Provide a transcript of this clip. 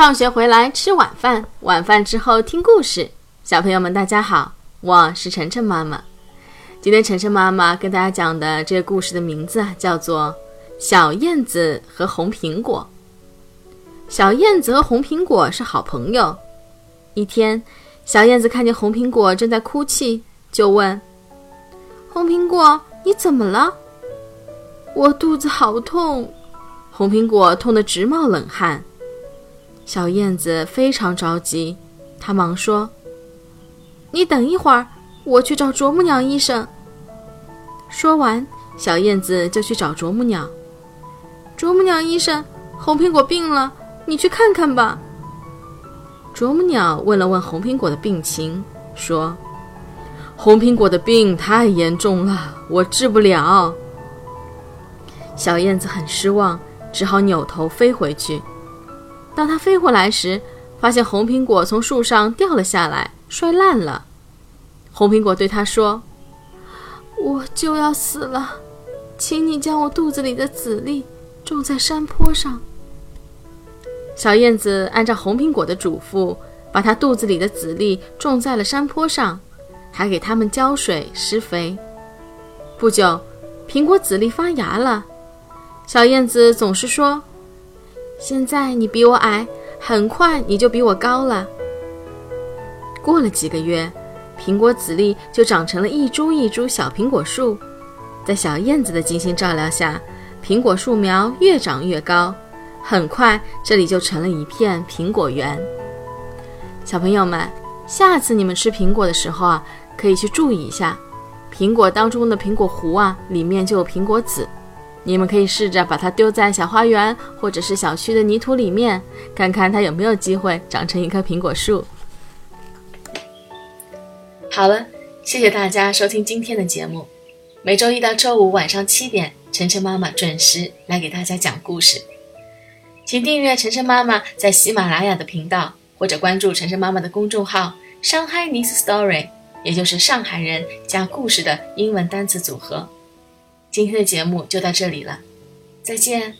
放学回来吃晚饭，晚饭之后听故事。小朋友们，大家好，我是晨晨妈妈。今天晨晨妈妈跟大家讲的这个故事的名字叫做《小燕子和红苹果》。小燕子和红苹果是好朋友。一天，小燕子看见红苹果正在哭泣，就问：“红苹果，你怎么了？”“我肚子好痛。”红苹果痛得直冒冷汗。小燕子非常着急，她忙说：“你等一会儿，我去找啄木鸟医生。”说完，小燕子就去找啄木鸟。啄木鸟医生，红苹果病了，你去看看吧。啄木鸟问了问红苹果的病情，说：“红苹果的病太严重了，我治不了。”小燕子很失望，只好扭头飞回去。当它飞回来时，发现红苹果从树上掉了下来，摔烂了。红苹果对它说：“我就要死了，请你将我肚子里的籽粒种在山坡上。”小燕子按照红苹果的嘱咐，把它肚子里的籽粒种在了山坡上，还给它们浇水施肥。不久，苹果籽粒发芽了。小燕子总是说。现在你比我矮，很快你就比我高了。过了几个月，苹果籽粒就长成了一株一株小苹果树。在小燕子的精心照料下，苹果树苗越长越高，很快这里就成了一片苹果园。小朋友们，下次你们吃苹果的时候啊，可以去注意一下，苹果当中的苹果核啊，里面就有苹果籽。你们可以试着把它丢在小花园或者是小区的泥土里面，看看它有没有机会长成一棵苹果树。好了，谢谢大家收听今天的节目。每周一到周五晚上七点，晨晨妈妈准时来给大家讲故事。请订阅晨晨妈妈在喜马拉雅的频道，或者关注晨晨妈妈的公众号“上海 Nice Story”，也就是上海人加故事的英文单词组合。今天的节目就到这里了，再见。